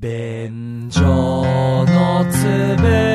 便所のつぶ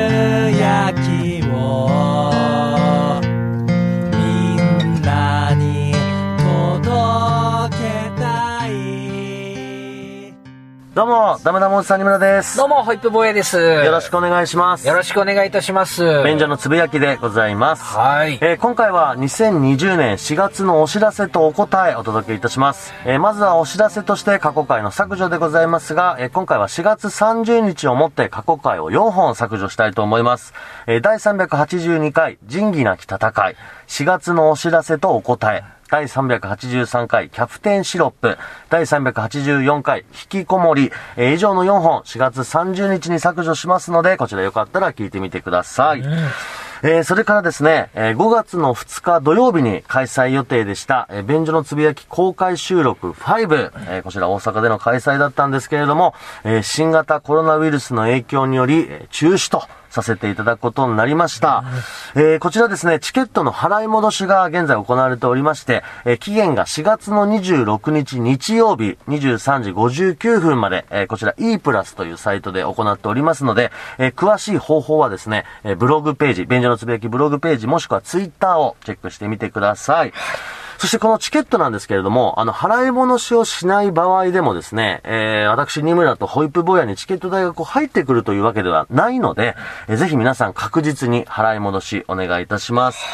ダメダモンさんにむらです。どうも、ホイップ坊やです。よろしくお願いします。よろしくお願いいたします。便所のつぶやきでございます。はい。えー今回は2020年4月のお知らせとお答えお届けいたします。えーまずはお知らせとして過去回の削除でございますが、えー今回は4月30日をもって過去回を4本削除したいと思います。えー第382回仁義なき戦い、4月のお知らせとお答え、第383回キャプテンシロップ、第384回引きこもり、えー以上の4本4月30日に削除しますので、こちらよかったら聞いてみてください。えーそれからですね、えー5月の2日土曜日に開催予定でした、えー便所のつぶやき公開収録5、えーこちら大阪での開催だったんですけれども、えー新型コロナウイルスの影響により、えー中止とさせていただくことになりました。えーこちらですね、チケットの払い戻しが現在行われておりまして、えー期限が4月の26日日曜日23時59分まで、えーこちら e プラスというサイトで行っておりますので、えー詳しい方法はですね、えーブログページ、便所のつぶやきブログページもしくはツイッターをチェックしてみてください。そしてこのチケットなんですけれども、あの、払い戻しをしない場合でもですね、えー、私、二村とホイップ坊やにチケット代がこう入ってくるというわけではないので、えーぜひ皆さん確実に払い戻しお願いいたします。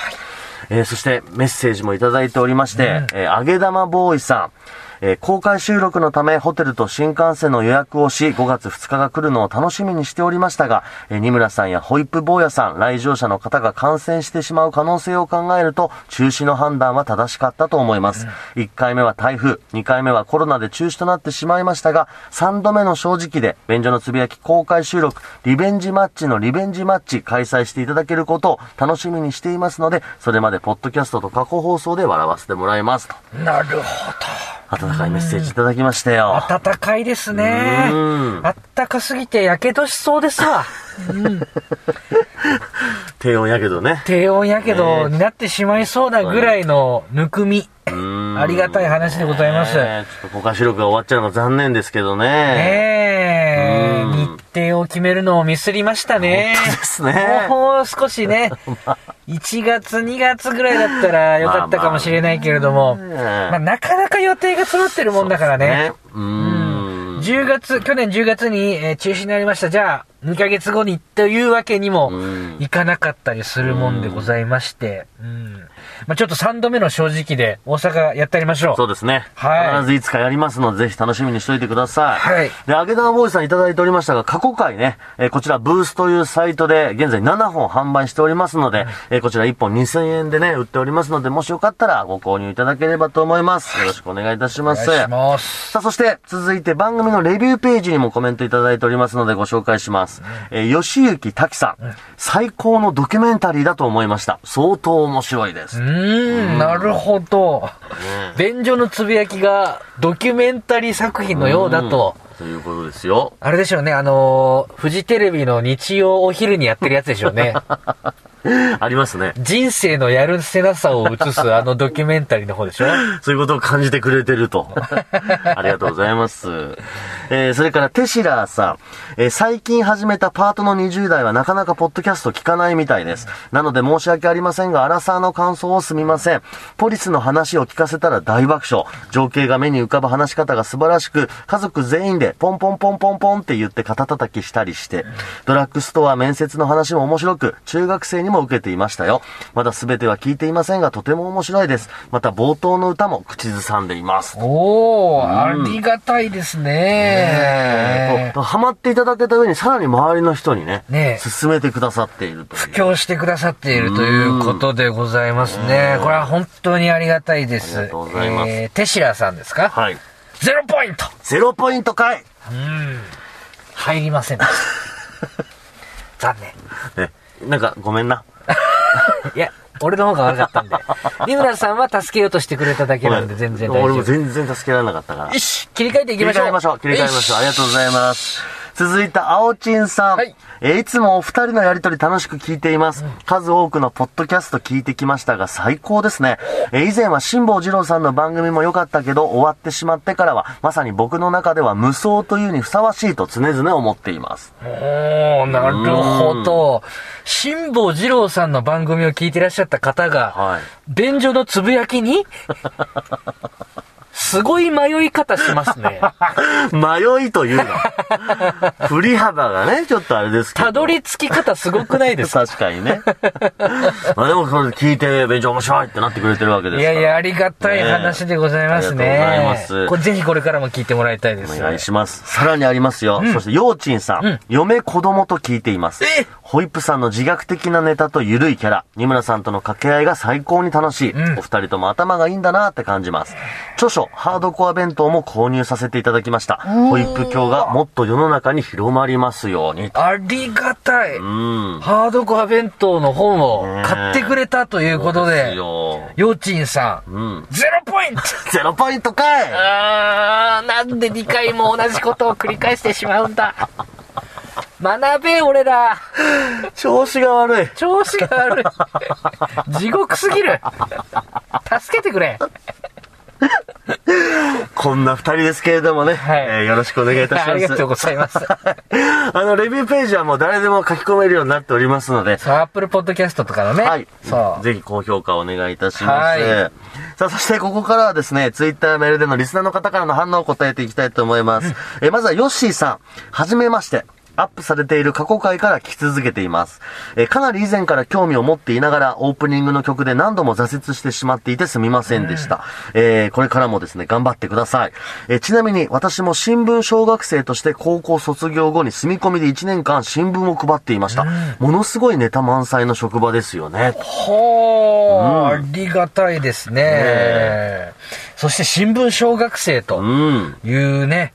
えーそしてメッセージもいただいておりまして、えー、揚げ玉ボーイさん、えー公開収録のためホテルと新幹線の予約をし、5月2日が来るのを楽しみにしておりましたが、えー、二村さんやホイップ坊やさん、来場者の方が感染してしまう可能性を考えると、中止の判断は正しかったと思います。1回目は台風、2回目はコロナで中止となってしまいましたが、3度目の正直で、便所のつぶやき公開収録、リベンジマッチのリベンジマッチ開催していただけることを楽しみにしていますので、それまでポッドキャストと過去放送で笑わせてもらいますと。なるほ温かいメッセージいただきましたよ。ど。暖かいですねうん。あったかすぎて火傷しそうですわ。低温やけどね。低温やけど、になってしまいそうなぐらいのぬくみ。うんありがたい話でございます。ちょっと公開収録が終わっちゃうのが残念ですけどね。ええうん日程を決めるのをミスりましたね。本当ですねもう少しね、1月、2月ぐらいだったらよかったかもしれないけれども、まあまあまあ、なかなか予定が詰まってるもんだからね。そうね。うん。10月、去年10月に、えー中止になりました。じゃあ、2ヶ月後にというわけにもうんいかなかったりするもんでございまして、うん。まあ、ちょっと3度目の正直で大阪やってやりましょう。そうですね。はい必ずいつかやりますので、ぜひ楽しみにしておいてください。はいで、揚げ玉ボーイさんいただいておりましたが、過去回ね、えーこちらブースというサイトで現在7本販売しておりますので、えーこちら1本2000円でね、売っておりますので、もしよかったらご購入いただければと思います。よろしくお願いいたします。お願いします。さあ、そして、続いて番組のレビューページにもコメントいただいておりますのでご紹介します。えー、吉行滝さん,、最高のドキュメンタリーだと思いました。相当面白いです。うーん、なるほど。便所のつぶやきがドキュメンタリー作品のようだと。ということですよ。あれでしょうね、あのーフジテレビの日曜お昼にやってるやつでしょうね。ありますね。人生のやるせなさを映すあのドキュメンタリーの方でしょ？そういうことを感じてくれてると。ありがとうございます。えー、それからテシラーさん。えー最近始めたパートの20代はなかなかポッドキャスト聞かないみたいです。なので申し訳ありませんが、アラサーの感想をすみません。ポリスの話を聞かせたら大爆笑。情景が目に浮かぶ話し方が素晴らしく、家族全員でポンポンポンポンポンって言って肩叩きしたりして、ドラッグストア面接の話も面白く、中学生にも受けていましたよ。まだ全ては聞いていませんが、とても面白いです。また冒頭の歌も口ずさんでいます。おー、ありがたいですね。こうハマっていただけた上にさらに周りの人にね、ね進めてくださっている。布教してくださっているということでございますね。これは本当にありがたいです。ありがとうございますえーテシラさんですか？はい。ゼロポイントゼロポイントかい入りませんでした。残念。ね、なんかごめんな。いや、俺の方が悪かったんで。二村さんは助けようとしてくれただけなんで全然大丈夫。俺も全然助けられなかったから。よし、切り替えていきましょう。切り替えましょう。切り替えましょう。ありがとうございます。続いて、青ちんさん。はいえーいつもお二人のやりとり楽しく聞いています。数多くのポッドキャスト聞いてきましたが最高ですね。えー以前は辛坊二郎さんの番組も良かったけど終わってしまってからはまさに僕の中では無双というにふさわしいと常々思っています。おー、なるほど。辛坊二郎さんの番組を聞いてらっしゃった方が、はい。便所のつぶやきにすごい迷い方しますね。迷いというの。振り幅がね、ちょっとあれですけど。たどり着き方すごくないですか？確かにね。まあでも聞いて勉強面白いってなってくれてるわけですから。いやいや、ありがたい話でございますね。ねありがとうございますぜひこれからも聞いてもらいたいです。お願いします。さらにありますよ。そして、ようちんさん,、嫁子供と聞いています。えホイップさんの自虐的なネタと緩いキャラ、二村さんとの掛け合いが最高に楽しい。うんお二人とも頭がいいんだなって感じます。著書、ハードコア弁当も購入させていただきました。ホイップ教がもっと世の中に広まりますように。ありがたい。うん。ハードコア弁当の本を買ってくれたということで、よようちんさん、うん。ゼロポイント ゼロポイントかいあー、なんで2回も同じことを繰り返してしまうんだ。学べ、俺ら。調子が悪い。調子が悪い。地獄すぎる。助けてくれ。こんな二人ですけれどもね、はいえーよろしくお願いいたします。ありがとうございます。あの、レビューページはもう誰でも書き込めるようになっておりますので、そう、アップルポッドキャストとかのね。はい。そう。ぜひ高評価をお願いいたします。はいさあ、そしてここからはですね、ツイッターメールでのリスナーの方からの反応を答えていきたいと思います。えーまずはヨッシーさん。はじめまして。アップされている過去回から聞き続けています。えーかなり以前から興味を持っていながら、オープニングの曲で何度も挫折してしまっていてすみませんでした。えーこれからもですね、頑張ってください。えーちなみに、私も新聞小学生として高校卒業後に住み込みで1年間新聞を配っていました。ものすごいネタ満載の職場ですよね。ほー、ありがたいですね。そして新聞小学生とうん。いうね、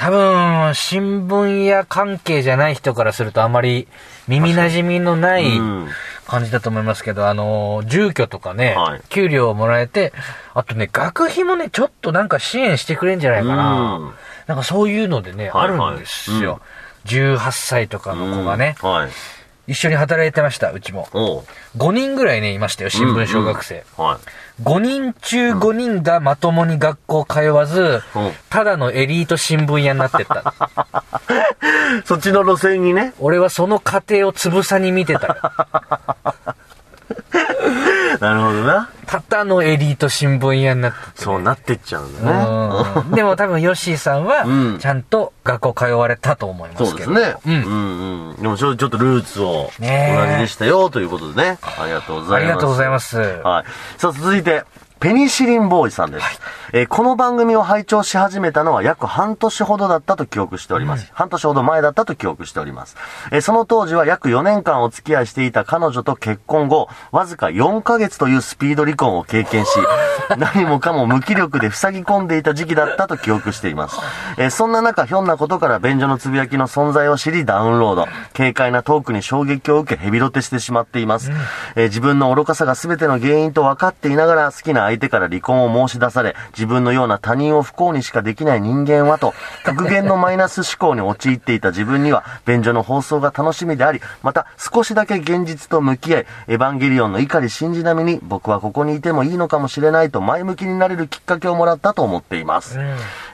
多分、新聞や関係じゃない人からするとあまり耳馴染みのないうん感じだと思いますけど、あの、住居とかね、はい給料をもらえて、あとね、学費もね、ちょっとなんか支援してくれんじゃないかな。うんなんかそういうのでね、はいはいあるんですよ。18歳とかの子がね。一緒に働いてました、うちも。おう。5人ぐらいね、いましたよ、新聞小学生。はい。5人中5人がまともに学校通わず、うんただのエリート新聞屋になってった。そっちの路線にね。俺はその過程をつぶさに見てたよ。なるほどな。ただのエリート新聞屋になってそうなってっちゃうんだね。うんでも多分ヨッシーさんは うん、ちゃんと学校通われたと思いまそうすけど。ですね。うんうんうん。でもちょちょっとルーツを同じでしたよということでね。ありがとうございます。ありがとうございます。はい。さあ、続いて、ペニシリンボーイさんです。えーこの番組を拝聴し始めたのは約半年ほどだったと記憶しております。半年ほど前だったと記憶しております。えーその当時は約4年間お付き合いしていた彼女と結婚後、わずか4ヶ月というスピード離婚を経験し、何もかも無気力で塞ぎ込んでいた時期だったと記憶しています。えーそんな中、ひょんなことから便所のつぶやきの存在を知りダウンロード。軽快なトークに衝撃を受けヘビロテしてしまっています。えー自分の愚かさが全ての原因と分かっていながら好きな相手から離婚を申し出され、自分のような他人を不幸にしかできない人間はと、極限のマイナス思考に陥っていた自分には、便所の放送が楽しみであり、また少しだけ現実と向き合い、エヴァンゲリオンの怒り信じ並みに、僕はここにいてもいいのかもしれないと前向きになれるきっかけをもらったと思っています。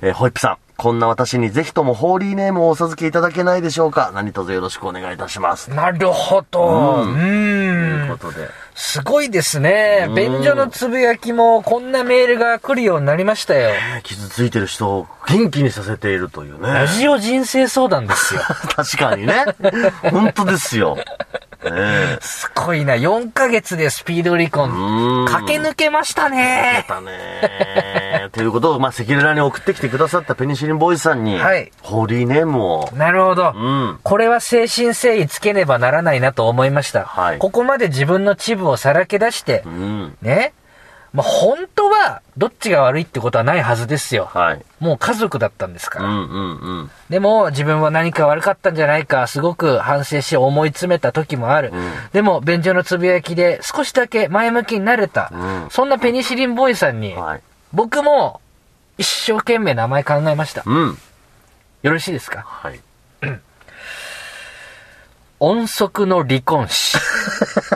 えーホイップさん。こんな私にぜひともホーリーネームをお授けいただけないでしょうか何卒よろしくお願いいたします。なるほど。ううんという。ことで。すごいですねう。ん便所のつぶやきもこんなメールが来るようになりましたよ。ね傷ついてる人を元気にさせているというね。ラジオ人生相談ですよ。確かにね。本当ですよ。ねえ。すごいな。4ヶ月でスピード離婚。うん駆け抜けましたね。だね。ということを、まあ、赤裸々に送ってきてくださったペニシリンボーイさんに、はいホーリーネームを、なるほど。うん。これは誠心誠意つけねばならないなと思いました。はいここまで自分のチブをさらけ出してう、ん。ね。まあ、本当は、どっちが悪いってことはないはずですよ。はい。もう家族だったんですから。うんうんうん。でも、自分は何か悪かったんじゃないか、すごく反省し思い詰めた時もある。んでも、便所のつぶやきで少しだけ前向きになれた。うんそんなペニシリンボーイさんに、はい。僕も一生懸命名前考えました。うん。よろしいですか？はい。音速の離婚誌。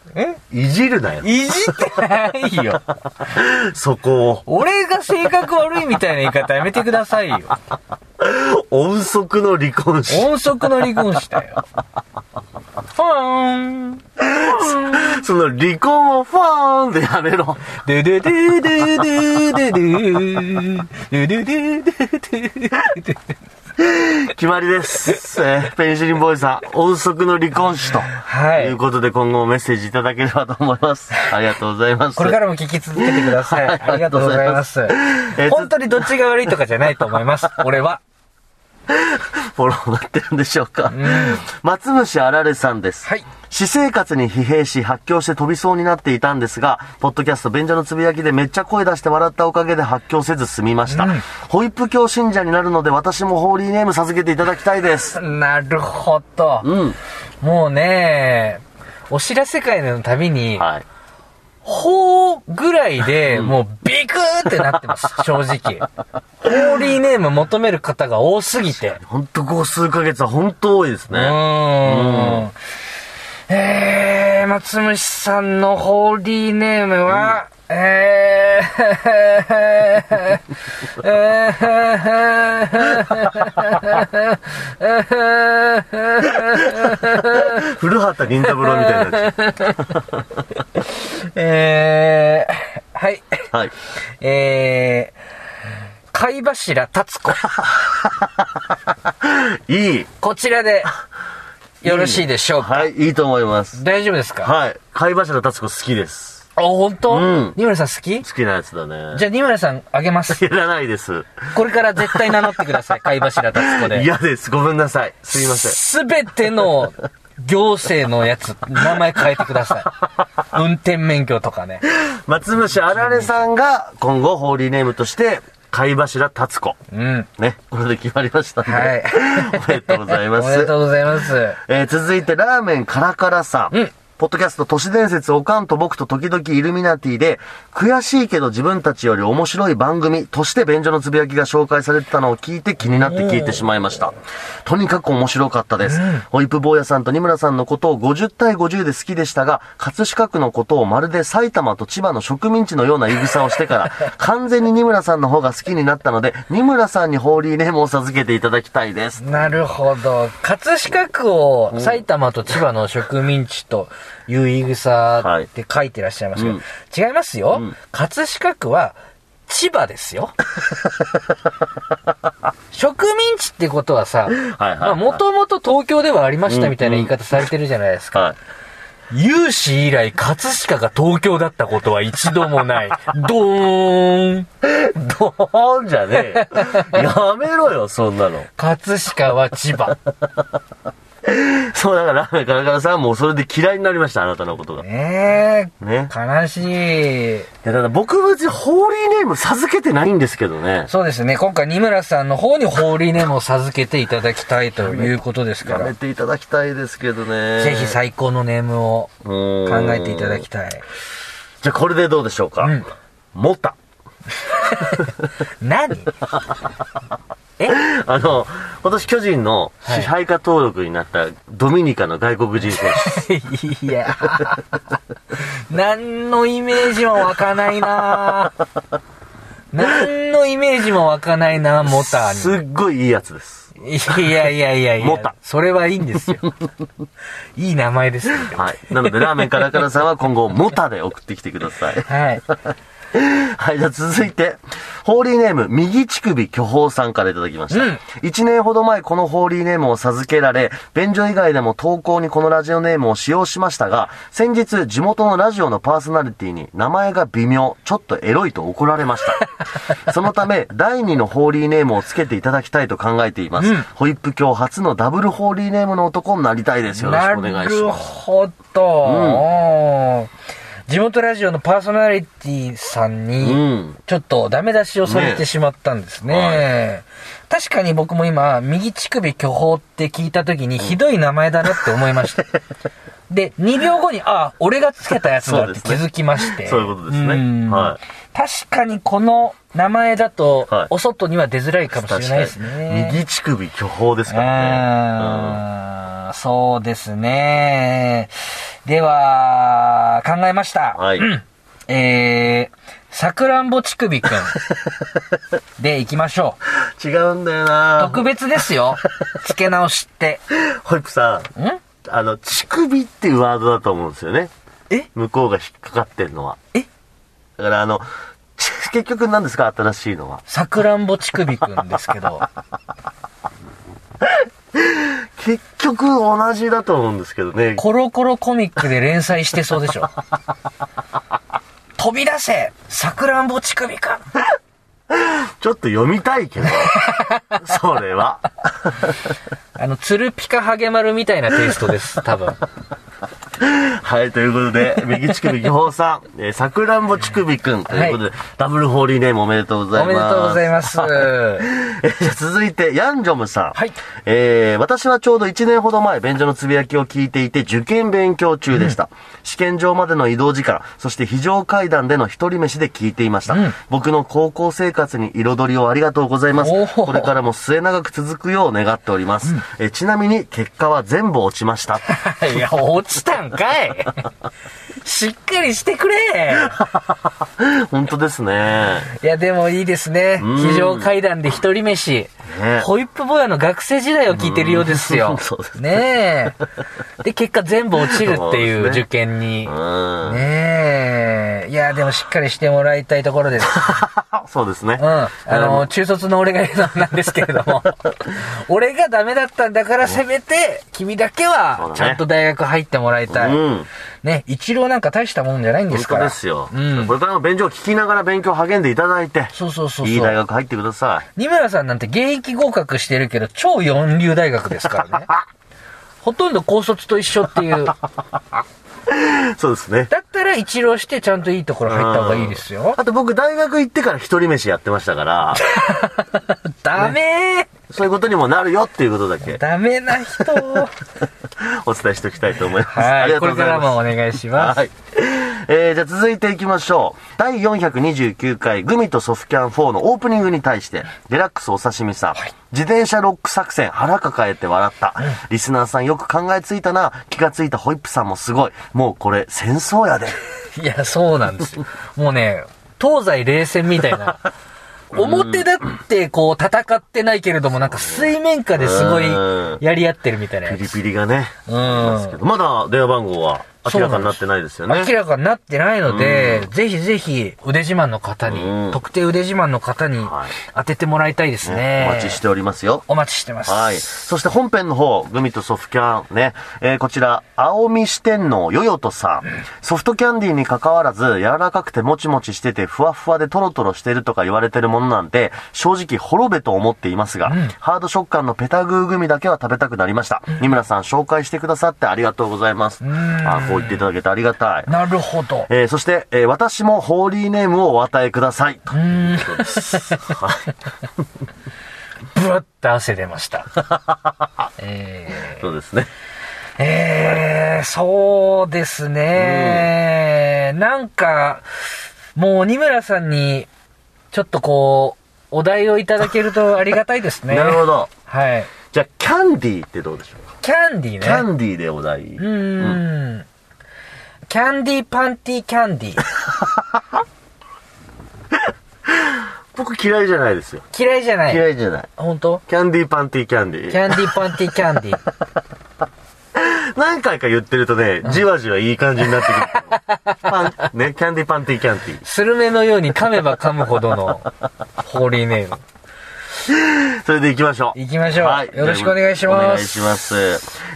え？ん。いじるなよ。いじってないよ。そこを。俺が性格悪いみたいな言い方やめてくださいよ。音速の離婚誌。音速の離婚したよ。ふーん。その離婚をファーンでやめろ。ドゥドゥドゥドゥドゥドゥドゥドゥドゥドゥドゥドゥドゥ決まりです。えー ペンシリンボーイさん、音速の離婚誌と。はいいうことで今後もメッセージいただければと思います。ありがとうございます。これからも聞き続けてください。ありがとうございますありがとうございますえー。つ本当にどっちが悪いとかじゃないと思います。俺は。フォローなってるんでしょうか。松虫あられさんです。はい。私生活に疲弊し発狂して飛びそうになっていたんですが、ポッドキャスト便所のつぶやきでめっちゃ声出して笑ったおかげで発狂せず済みました。ホイップ教信者になるので私もホーリーネーム授けていただきたいです。なるほど。うん。もうね、お知らせ会のたびに、はい。ほーぐらいで、もうビクーってなってます、正直。ホーリーネーム求める方が多すぎて。ほんとここ数ヶ月は本当多いですうね。ーん。えー、松虫さんのホーリーネームは、えー、えー、古畑任三郎みたいになっちゃえー、はい。う。はい。えー、貝柱達子。いい。こちらで、よろしいでしょうか？はい、いいと思います。大丈夫ですか？はい。貝柱達子好きです。あ、本当？うん二村さん好き？好きなやつだね。じゃあ二村さんあげます。いらないです。これから絶対名乗ってください。貝柱達子で。嫌です。ごめんなさい。すいません。すべての行政のやつ、名前変えてください。運転免許とかね。松虫あられさんが今後ホーリーネームとして、貝柱達子。うん。ね。これで決まりましたんで。はい おめでとうございまおめですと。うございます。えー続いて、ラーメンカラカラさん。うんポッドキャスト都市伝説おかんと僕と時々イルミナティで、悔しいけど自分たちより面白い番組として便所のつぶやきが紹介されてたのを聞いて気になって聞いてしまいました。とにかく面白かったです。ホイップ坊やさんと二村さんのことを50対50で好きでしたが、葛飾区のことをまるで埼玉と千葉の植民地のような言い草をしてから、完全に二村さんの方が好きになったので、二村さんにホーリーネームを授けていただきたいです。なるほど。葛飾区を埼玉と千葉の植民地という言い草って書いてらっしゃいますけど、うん違いますよ、ん葛飾区は千葉ですよ。植民地ってことはさ、もともと東京ではありましたみたいな言い方されてるじゃないですか。はい。有史以来、葛飾が東京だったことは一度もない。ドーンドーンじゃねえよ。やめろよ、そんなの。葛飾は千葉。そう、だからカラカラさんはもうそれで嫌いになりました、あなたのことが。ねね。え、悲しい。いや、だから僕別にホーリーネーム授けてないんですけどね。そうですね。今回、二村さんの方にホーリーネームを授けていただきたいということですからやめ、ていただきたいですけどね。ぜひ最高のネームを考考えていただきたい。じゃあこれでどうでしょうか？うんモタ。何？え あの、今年巨人の支配下登録になったドミニカの外国人選手。いや、何のイメージも湧かないな何のイメージも湧かないなモターすっごいいいやつです。に。いやいやいやいや。モタそれはいいんですよ。いい名前です。はい。なのでラーメンカラカラさんは今後モタで送ってきてください。はい。はい、じゃあ続いて、ホーリーネーム、右乳首巨峰さんからいただきました。うん1年ほど前このホーリーネームを授けられ、便所以外でも投稿にこのラジオネームを使用しましたが、先日地元のラジオのパーソナリティに名前が微妙、ちょっとエロいと怒られました。そのため、第2のホーリーネームをつけていただきたいと考えています。うんホイップ教初のダブルホーリーネームの男になりたいです。よろしくお願いしなるます。ほど、地元ラジオのパーソナリティさんうに、ん。ちょっとダメ出しをされてしまったんですね。確かに僕も今、右乳首巨峰って聞いた時にひどい名前だなって思いました。で、2秒後に、あ、俺がつけたやつだって気づきまして。そういうことですねんは確かにこの名前だとはい、お外には出づらいかもしれないですね。右乳首巨峰ですからね。あーそうですね。では、考えました。はいうんえー、さくらんぼ乳首くん。で、行きましょうん違うんだよう。な特別ですよ。付け直しって。ホイップさん、ん？あの、乳首っていうワードだと思うんですよね。え？向こうが引っかかってんのは。え？だからあの、ち結局何ですか？新しいのは。さくらんぼ乳首くんですけど。結局同じだと思うんですけどね。コロコロコミックで連載してそうでしょ。飛び出せさくらんぼ乳首くんちょっと読みたいけど。それは。あの、ツルピカハゲマルみたいなテイストです、多分。はい、ということで、右乳首巨峰さん、えー、さくらんぼ乳首くんということで、ダブルホーリーネームおめでとうございます。おめでとうございます。えーじゃあ続いて、ヤンジョムさん。はいえー私はちょうど1年ほど前、便所のつぶやきを聞いていて、受験勉強中でした。試験場までの移動時間、そして非常階段での一人飯で聞いていました。うん僕の高校生活に彩りをありがとうございます。これからも末永く続くよう願っております。えーちなみに、結果は全部落ちました。いや、落ちたんかい しっかりしてくれ 本当ですね。いや、でもいいですね。うん非常階段で一人飯。ねホイップ坊やの学生時代を聞いてるようですようん。そうですねえ。で、結果全部落ちるっていう受験に。うん。ねえ。いや、でもしっかりしてもらいたいところです。そうですね。うん。あの、中卒の俺が言うのなんですけれども。俺がダメだったんだから、せめて、君だけはちゃんと大学入ってもらいたい。うん。ね、一郎なんか大したもんじゃないんです本から。当ですよ。うんこれからも勉強を聞きながら勉強励んでいただいて、そうそうそうそう。いい大学入ってくださ二村さんなんて現役合格してるけど、超四流大学ですからね。ほとんど高卒と一緒っていう。そうですね。ったら一浪してちゃんといいところ入った方がいいですよ。あと僕大学行ってから一人飯やってましたから、ダメそういうことにもなるよっていうことだけーダメな人。お伝えしておきたいと思います。あはい。りがことれからうございます。もお願いします。はい。えー、じゃあ続いていきましょう。第429回グミとソフキャン4のオープニングに対して、デラックスお刺身さん、自転車ロック作戦腹抱えて笑った。リスナーさんよく考えついたな。気がついたホイップさんもすごい。もうこれ戦争やで。いや、そうなんですよ。もうね、東西冷戦みたいな。表だってこう戦ってないけれどもなんか水面下ですごいうんやり合ってるみたいな。ピリピリがね。うありますけん。どまだ電話番号は？明らかになってないですよね。明らかになってないので、ぜひぜひ腕自慢の方に、うん特定腕自慢の方にはい当ててもらいたいですね。お待ちしておりますよ。お待ちしてます。はい。そして本編の方、グミとソフキャンね。えーこちら、青海四天王ヨヨトさん。ソフトキャンディーに関わらず、柔らかくてもちもちしてて、ふわふわでトロトロしてるとか言われてるものなんで、正直滅べと思っていますが、ハード食感のペタグーグミだけは食べたくなりました。二村さん紹介してくださってありがとうございます。あこう言っていただけてありがたい。なるほど。えーそして、えー私もホーリーネームをお与えください。ということです。はいブワッと汗出ました。えそうですね。ー、えー、そうですね、なんか、もう二村さんに、ちょっとこう、お題をいただけるとありがたいですね。なるほど。はい。じゃあ、キャンディーってどうでしょうか？キャンディーね。キャンディーでお題。うーん。キャンディーパンティーキャンディー。僕嫌いじゃないですよ。嫌いじゃない。嫌いじゃない。本当？キャンディーパンティーキャンディー。キャンディーパンティーキャンディー。何回か言ってるとね、じわじわいい感じになってくる。パン、ね、キャンディーパンティーキャンディー。スルメのように噛めば噛むほどのホーリーネーム。それで行きましょう。行きましょうはい。よろしくお願いしますお願いします。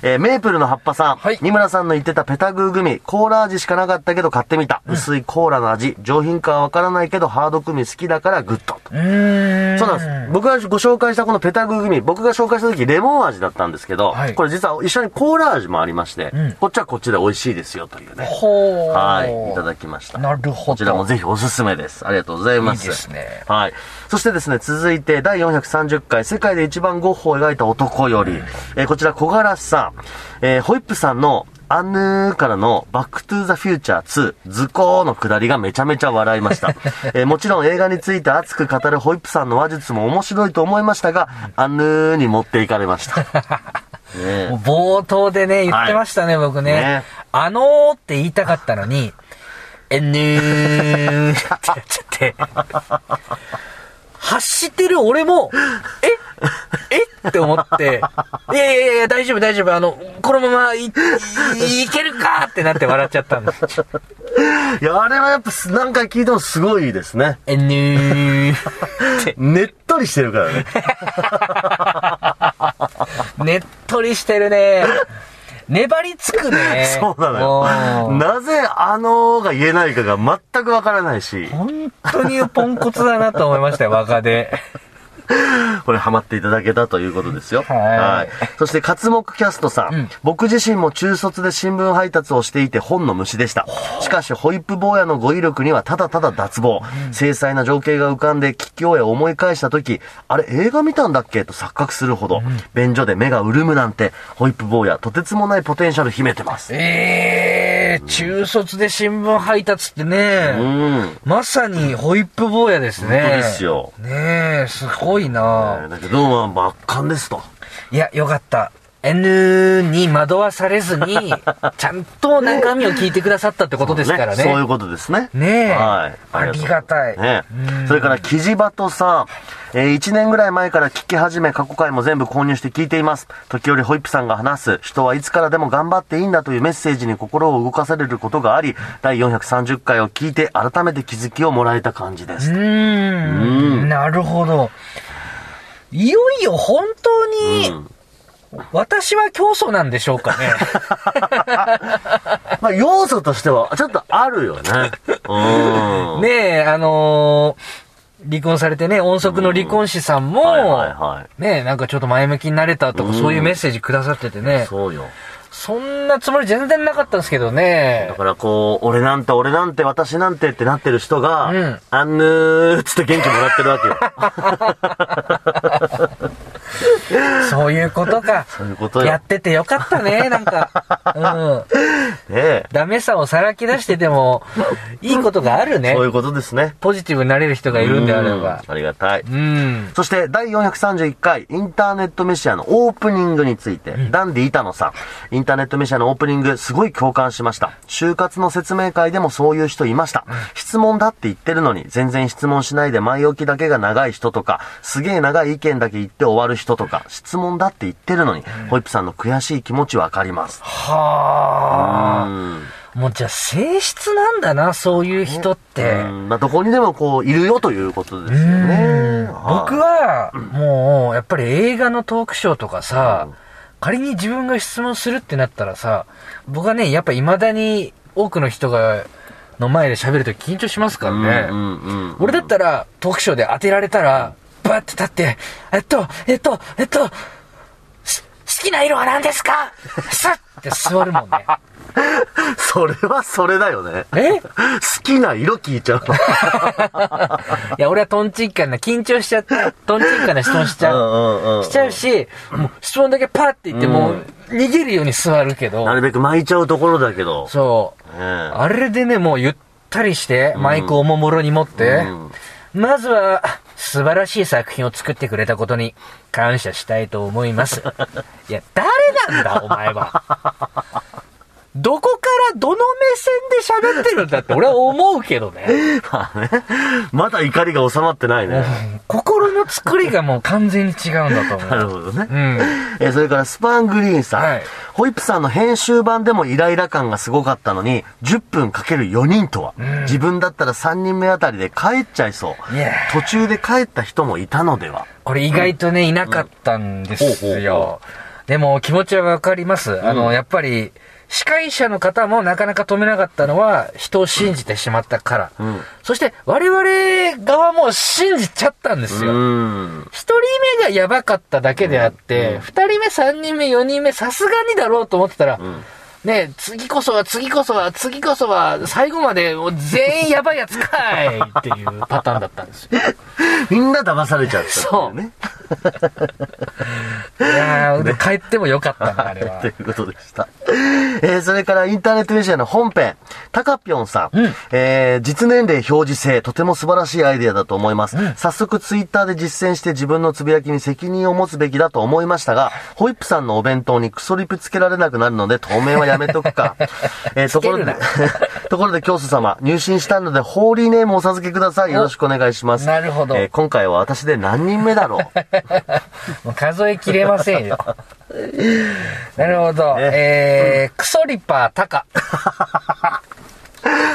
えーメープルの葉っぱさん。はい二村さんの言ってたペタグーグミ、コーラ味しかなかったけど買ってみた。薄いコーラの味。上品かはわからないけど、ハードグミ好きだからグッド。うーん。そうなんです。僕がご紹介したこのペタグーグミ、僕が紹介した時レモン味だったんですけど、はいこれ実は一緒にコーラ味もありまして、うんこっちはこっちで美味しいですよというね。ほー。はい、いただきました。なるほど。こちらもぜひおすすめです。ありがとうございます。いいですねはい。そしてですね、続いて第430回、世界で一番ゴッホを描いた男より、えーこちら小柄さん、えーホイップさんのアンヌーからのバックトゥーザフューチャー2図工の下りがめちゃめちゃ笑いました。えーもちろん映画について熱く語るホイップさんの話術も面白いと思いましたが、アンヌーに持っていかれました。ね冒頭でね、言ってましたね、僕ね。ねあのーって言いたかったのに、えぬーってやっちゃって。走ってる俺も、え？え？って思って、いやいやいや、大丈夫大丈夫、あの、このままい、い、いけるかってなって笑っちゃったんです。いや、あれはやっぱす何回聞いてもすごいですね。えぬー ねっとりしてるからね。ねっとりしてるね。粘りつくね。そうなのよ。うんなぜあのーが言えないかが全くわからないし、本当にポンコツだなと思いましたよ、若で。これハマっていただけたということですよ。はい。そして、活目キャストさん,、うん。僕自身も中卒で新聞配達をしていて本の虫でした。しかし、ホイップ坊やの語彙力にはただただ脱帽。精細な情景が浮かんで、聞き終え思い返した時、あれ映画見たんだっけと錯覚するほど、便所で目が潤むなんて、ホイップ坊やとてつもないポテンシャル秘めてます。ええー、中卒で新聞配達ってね、うん。まさにホイップ坊やですね。本当ですよねえ、すごいな、だけど、まあ、圧巻ですと。いや、よかった。N に惑わされずに、ちゃんと中身を聞いてくださったってことですからね。そういうことですね。ねえはい。ありがたいねうんそれから、キジバトさん。えー、1年ぐらい前から聞き始め、過去回も全部購入して聞いています。時折ホイップさんが話す、人はいつからでも頑張っていいんだというメッセージに心を動かされることがあり、第430回を聞いて改めて気づきをもらえた感じです。うん、なるほど。いよいよ本当に、うん私は教祖なんでしょうかね。まあ、要素としては、ちょっとあるよね。うん。ねえ、あのー離婚されてね、音速の離婚師さんも、はいはいはい。ねえ、なんかちょっと前向きになれたとか、うんそういうメッセージくださっててね、そうよ。そんなつもり全然なかったんですけどねだ。からこう、俺なんて俺なんて私なんてってなってる人が、うんあんぬーっつって元気もらってるわけよ。そういうことか。そういうことよ。やっててよかったね、なんか。うん。ねえ。ダメさをさらき出してても、いいことがあるねそう。いうことですね。ポジティブになれる人がいるんであればうん。ありがたい。うん。そして、第431回、インターネットメシアのオープニングについて、ダンディ板野さん、インターネットメシアのオープニング、すごい共感しました。就活の説明会でもそういう人いました。質問だって言ってるのに、全然質問しないで前置きだけが長い人とか、すげえ長い意見だけ言って終わる人とか、質問だって言ってるのに、ホイップさんの悔しい気持ちわかります。はあ。うんもうじゃあ性質なんだな、そういう人って。うんまあ、どこにでもこう、いるよということですようんね。僕は、もう、やっぱり映画のトークショーとかさ、仮に自分が質問するってなったらさ、僕はね、やっぱ未だに多くの人が、の前で喋るとき緊張しますからね。俺だったら、トークショーで当てられたら、バッて立って、えっと、えっと、えっと、す好きな色は何ですか？スッって座るもんね。それはそれだよね。え？好きな色聞いちゃうの。いや、俺はトンチンカンな、緊張しちゃって、トンチンカンな質問しちゃう。うんうんしちゃうし、もう質問だけパッて言って、もう逃げるように座るけどな、るべく巻いちゃうところだけど。そう。ねえあれでね、もうゆったりして、マイクをおもむろに持って、まずは、素晴らしい作品を作ってくれたことに感謝したいと思います。いや、誰なんだ、お前は。どこからどの目線で喋ってるんだって俺は思うけどね。まあね。まだ怒りが収まってないね。心の作りがもう完全に違うんだと思う。なるほどね。うん。えーそれからスパングリーンさん。はいホイップさんの編集版でもイライラ感がすごかったのに、10分かける4人とは、自分だったら3人目あたりで帰っちゃいそう。途中で帰った人もいたのでは。これ意外とね、いなかったんですよ。でも気持ちはわかります。あの、やっぱり、司会者の方もなかなか止めなかったのは、人を信じてしまったから。んそして、我々側も信じちゃったんですうよ。ん。一人目がやばかっただけであって、二、人目、三人目、四人目、さすがにだろうと思ってたら、ね、次こそは、次こそは、次こそは、最後まで全員やばいやつかいっていうパターンだったんですよ。みんな騙されちゃったっていうね。いやー、で帰ってもよかったな、あれはとい。うことでした。えー、それからインターネットメジャーの本編、タカピョンさん。うんえー、実年齢表示制、とても素晴らしいアイデアだと思います。早速ツイッターで実践して自分のつぶやきに責任を持つべきだと思いましたが、ホイップさんのお弁当にクソリプつけられなくなるので、当面はやめとくか。えー、ところで ところで教祖様、入信したので、ホーリーネームをお授けください。よろしくお願いします。なるほどえー今回は私で何人目だろうもう数えきれませんよ。なるほど。えー、クソリッパータカ。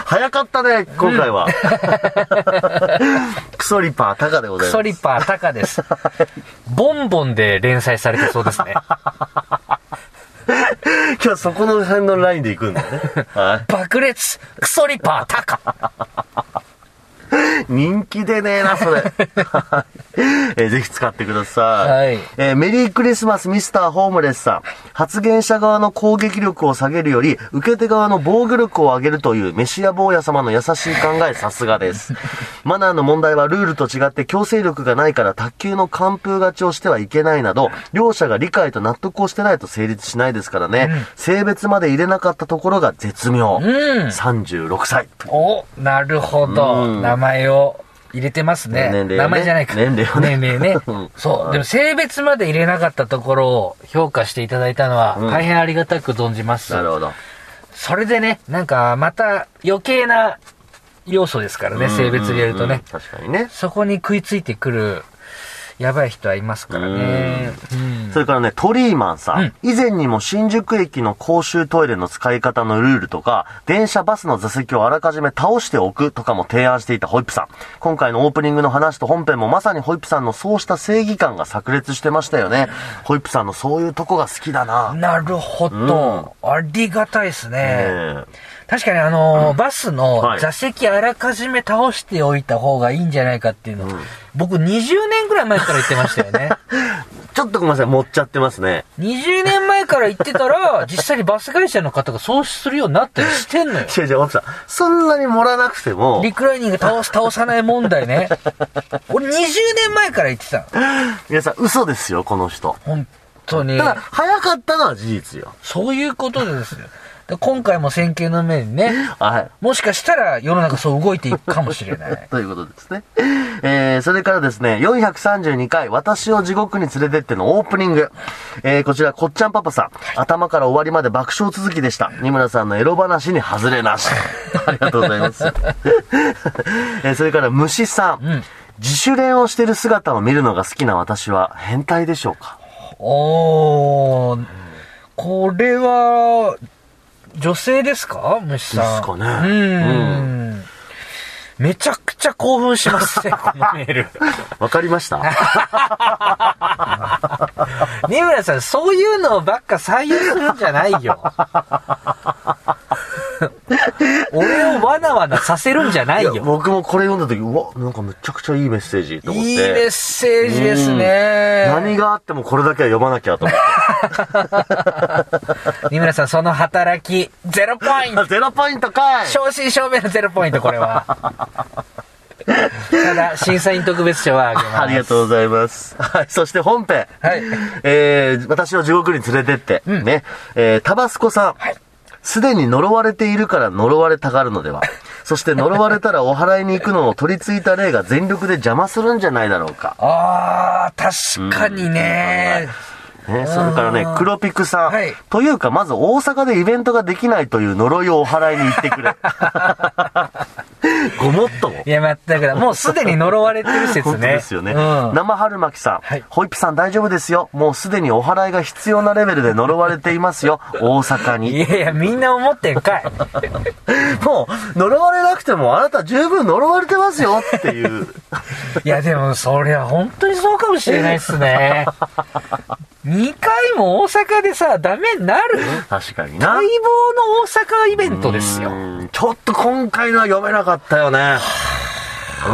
早かったね、今回は。クソリパータカでございます。クソリッパータカです。ボンボンで連載されてそうですね。今日そこの辺のラインで行くんだね。は爆裂クソリッパータカ。い。人気でねえな、それ。はいえーぜひ使ってください。はいえーメリークリスマスミスターホームレスさん。発言者側の攻撃力を下げるより、受け手側の防御力を上げるというメシア坊や様の優しい考え、さすがです。マナーの問題はルールと違って強制力がないから卓球の完封勝ちをしてはいけないなど、両者が理解と納得をしてないと成立しないですからね。性別まで入れなかったところが絶妙。うん。36歳。お、なるほど。うん名前を入れてますね。年齢をね名前じゃないか。年齢をね年齢ね うん。そう。でも性別まで入れなかったところを評価していただいたのはうん大変ありがたく存じます。なるほど。それでね、なんかまた余計な要素ですからね、性別入れるとね。うんうんうん。確かにね。そこに食いついてくるやばい人はいますからね。うんそれからね、トリーマンさん,、うん以前にも新宿駅の公衆トイレの使い方のルールとか、電車バスの座席をあらかじめ倒しておくとかも提案していたホイップさん。今回のオープニングの話と本編もまさにホイップさんのそうした正義感が炸裂してましたよね。ホイップさんのそういうとこが好きだな。なるほど。ありがたいですね。え確かにあのーバスのはい座席あらかじめ倒しておいた方がいいんじゃないかっていうの、僕20年ぐらい前から言ってましたよね。ちょっとごめんなさい、持っちゃってますね。20年前から言ってたら、実際にバス会社の方がそうするようになったりしてんのよ。違う違う、ホイップさん。そんなに盛らなくても、リクライニング倒す、倒さない問題ね。俺20年前から言ってたの。皆さん嘘ですよ、この人。本当にた。だ、早かったのは事実よ。そういうことですよ。で今回も先見の目にね、はい。もしかしたら世の中そう動いていくかもしれない。ということですね。えー、それからですね、432回、私を地獄に連れてってのオープニング。えー、こちら、こっちゃんパパさん。頭から終わりまで爆笑続きでした。二村さんのエロ話に外れなし。ありがとうございます。えー、それから、虫さん。ん自主練をしてる姿を見るのが好きな私は変態でしょうか？おー、これは、女性ですか？虫さん。ですかねうん。めちゃくちゃ興奮しますね、このメール。わかりました 三村さん、そういうのばっか採用するんじゃないよ。俺をわなわなさせるんじゃないよ。僕もこれ読んだ時、うわ、なんかめちゃくちゃいいメッセージと思って。いいメッセージですね。何があってもこれだけは読まなきゃと思って。三村さん、その働き、ゼロポイント ゼロポイントかい正真正銘のゼロポイント、これは。ただ、審査員特別賞はあげます。ありがとうございます。はい。そして本編。はい。えー、私を地獄に連れてって、んね。えー、タバスコさん。はいすでに呪われているから呪われたがるのでは。そして呪われたらお祓いに行くのを取り付いた霊が全力で邪魔するんじゃないだろうか。あー、確かにね。ね、それからね、黒ピクさん。はいというか、まず大阪でイベントができないという呪いをお祓いに行ってくれ。ごもっとも。いや、まったくだ。もうすでに呪われてる説本当ね。ですよね。うん。生春巻さん、はいホイップさん大丈夫ですよ。もうすでにお祓いが必要なレベルで呪われていますよ。大阪いに。やいや、みんな思ってんかい。もう、呪われなくてもあなた十分呪われてますよっていう。いや、でも、そりゃ本当にそうかもしれないっすね。2回も大阪でさ、ダメになる？確かにな。待望の大阪イベントですよ。うんちょっと今回のは読めなかったよね。うん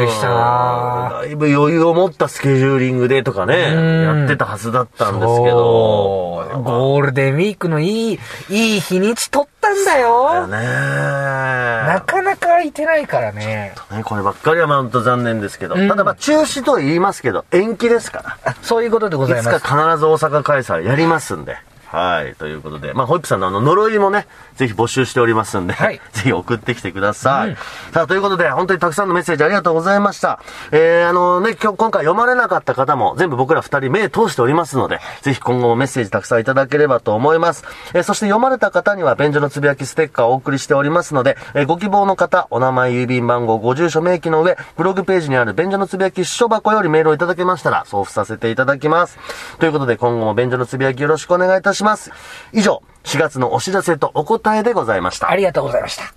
びっくりしたなだいぶ余裕を持ったスケジューリングでとかね、うんやってたはずだったんですけど。ゴールデンウィークのいい、いい日にち取ったんだよ。ねなかなか空いてないからね。ね、こればっかりはまあ本当残念ですけど、うんただまあ中止とは言いますけど、延期ですから。そういうことでございいつます。か必ず大阪開催やりますんで。はい。ということで、まあ、ホイップさんのあの、呪いもね、ぜひ募集しておりますんで、はい ぜひ送ってきてください。うんさあ、ということで、本当にたくさんのメッセージありがとうございました。えー、あのね、今日、今回読まれなかった方も、全部僕ら二人目通しておりますので、ぜひ今後もメッセージたくさんいただければと思います。えー、そして読まれた方には、便所のつぶやきステッカーをお送りしておりますので、えー、ご希望の方、お名前、郵便番号、ご住所、名義の上、ブログページにある便所のつぶやき書箱よりメールをいただけましたら、送付させていただきます。ということで、今後も便所のつぶやきよろしくお願いいたします。以上、4月のお知らせとお答えでございました。ありがとうございました。